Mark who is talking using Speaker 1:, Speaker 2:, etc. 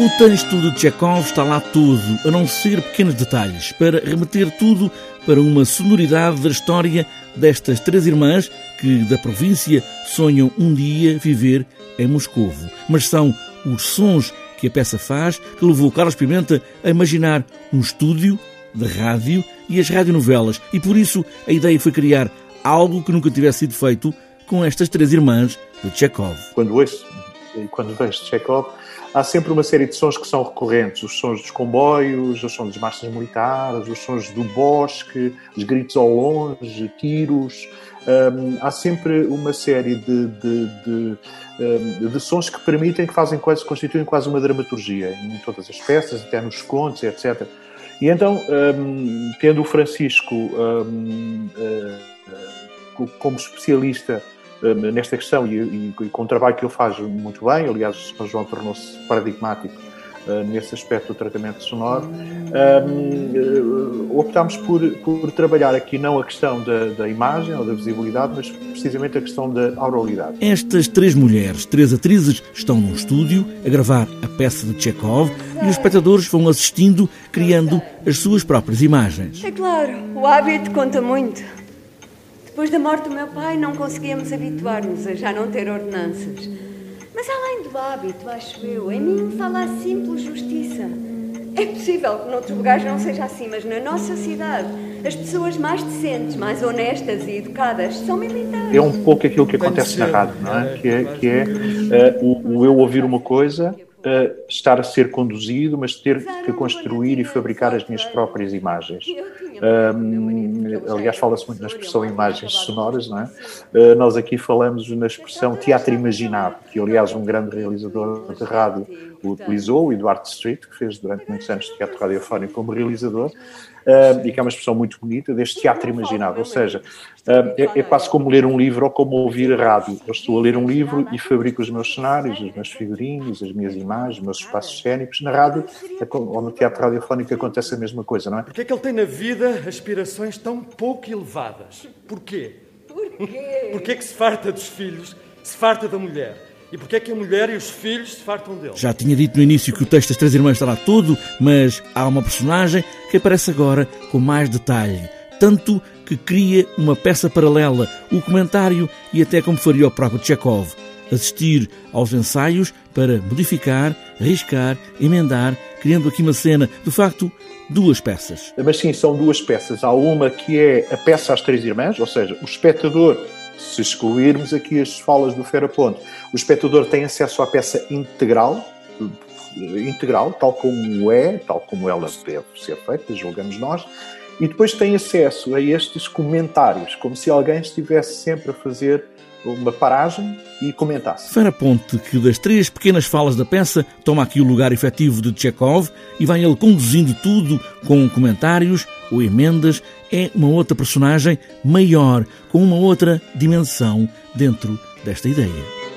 Speaker 1: O texto de Chekhov está lá tudo, a não ser pequenos detalhes, para remeter tudo para uma sonoridade da história destas três irmãs que, da província, sonham um dia viver em Moscovo. Mas são os sons que a peça faz que levou Carlos Pimenta a imaginar um estúdio de rádio e as radionovelas, e por isso a ideia foi criar algo que nunca tivesse sido feito com estas três irmãs de Chekhov.
Speaker 2: Quando ouço, quando vejo Chekhov, há sempre uma série de sons que são recorrentes: os sons dos comboios, os sons das marchas militares, os sons do bosque, os gritos ao longe, tiros. Um, há sempre uma série de, de, de, um, de, sons que permitem, que fazem quase, constituem quase uma dramaturgia em todas as peças, até nos contos, etc. E então, um, tendo o Francisco uh, como especialista nesta questão e, e, e, com o trabalho que ele faz muito bem, aliás, o João tornou-se paradigmático uh, nesse aspecto do tratamento sonoro, uh, optámos por, por trabalhar aqui não a questão da, da, imagem ou da visibilidade, mas precisamente a questão da auralidade.
Speaker 1: Estas três mulheres, três atrizes, estão num estúdio a gravar a peça de Chekhov e os espectadores vão assistindo, criando as suas próprias imagens.
Speaker 3: É claro, o hábito conta muito. Depois da morte do meu pai, não conseguíamos habituar-nos a já não ter ordenanças. Mas além do hábito, acho eu, em mim fala a simples justiça. É possível que noutros lugares não seja assim, mas na nossa cidade, as pessoas mais decentes, mais honestas e educadas são militares.
Speaker 2: É um pouco aquilo que acontece na rádio, não é? Que é, que é uh, o, o eu ouvir uma coisa uh, estar a ser conduzido, mas ter que construir e fabricar as minhas próprias imagens. Um, aliás, fala-se muito na expressão imagens sonoras, não é? Uh, nós aqui falamos na expressão teatro imaginado, que aliás um grande realizador de rádio utilizou, o Eduardo Street, que fez durante muitos anos teatro radiofónico como realizador, uh, e que é uma expressão muito bonita, deste teatro imaginado. Ou seja, uh, é, é, quase como ler um livro ou como ouvir rádio. Eu estou a ler um livro e fabrico os meus cenários, os meus figurinos, as minhas imagens, os meus espaços cénicos. Na rádio é ou no teatro radiofónico acontece a mesma coisa, não é?
Speaker 4: Porquê é que ele tem na vida aspirações tão pouco elevadas? Porquê?
Speaker 3: Porquê?
Speaker 4: Porquê que se farta dos filhos, se farta da mulher? E porquê é que a mulher e os filhos se fartam dele?
Speaker 1: Já tinha dito no início que o texto das Três Irmãs está lá todo, mas há uma personagem que aparece agora com mais detalhe. Tanto que cria uma peça paralela, o comentário e até como faria o próprio Chekhov. Assistir aos ensaios para modificar, riscar, emendar, criando aqui uma cena, de facto, duas peças.
Speaker 2: Mas sim, são duas peças. Há uma que é a peça às Três Irmãs, ou seja, o espectador se excluirmos aqui as falas do Feraponte, o espectador tem acesso à peça integral, integral, tal como é, tal como ela deve ser feita, julgamos nós, e depois tem acesso a estes comentários, como se alguém estivesse sempre a fazer uma paragem e comentasse.
Speaker 1: Fera Ponte, que das três pequenas falas da peça toma aqui o lugar efetivo de Chekhov e vai ele conduzindo tudo com comentários ou emendas, é uma outra personagem maior, com uma outra dimensão dentro desta ideia.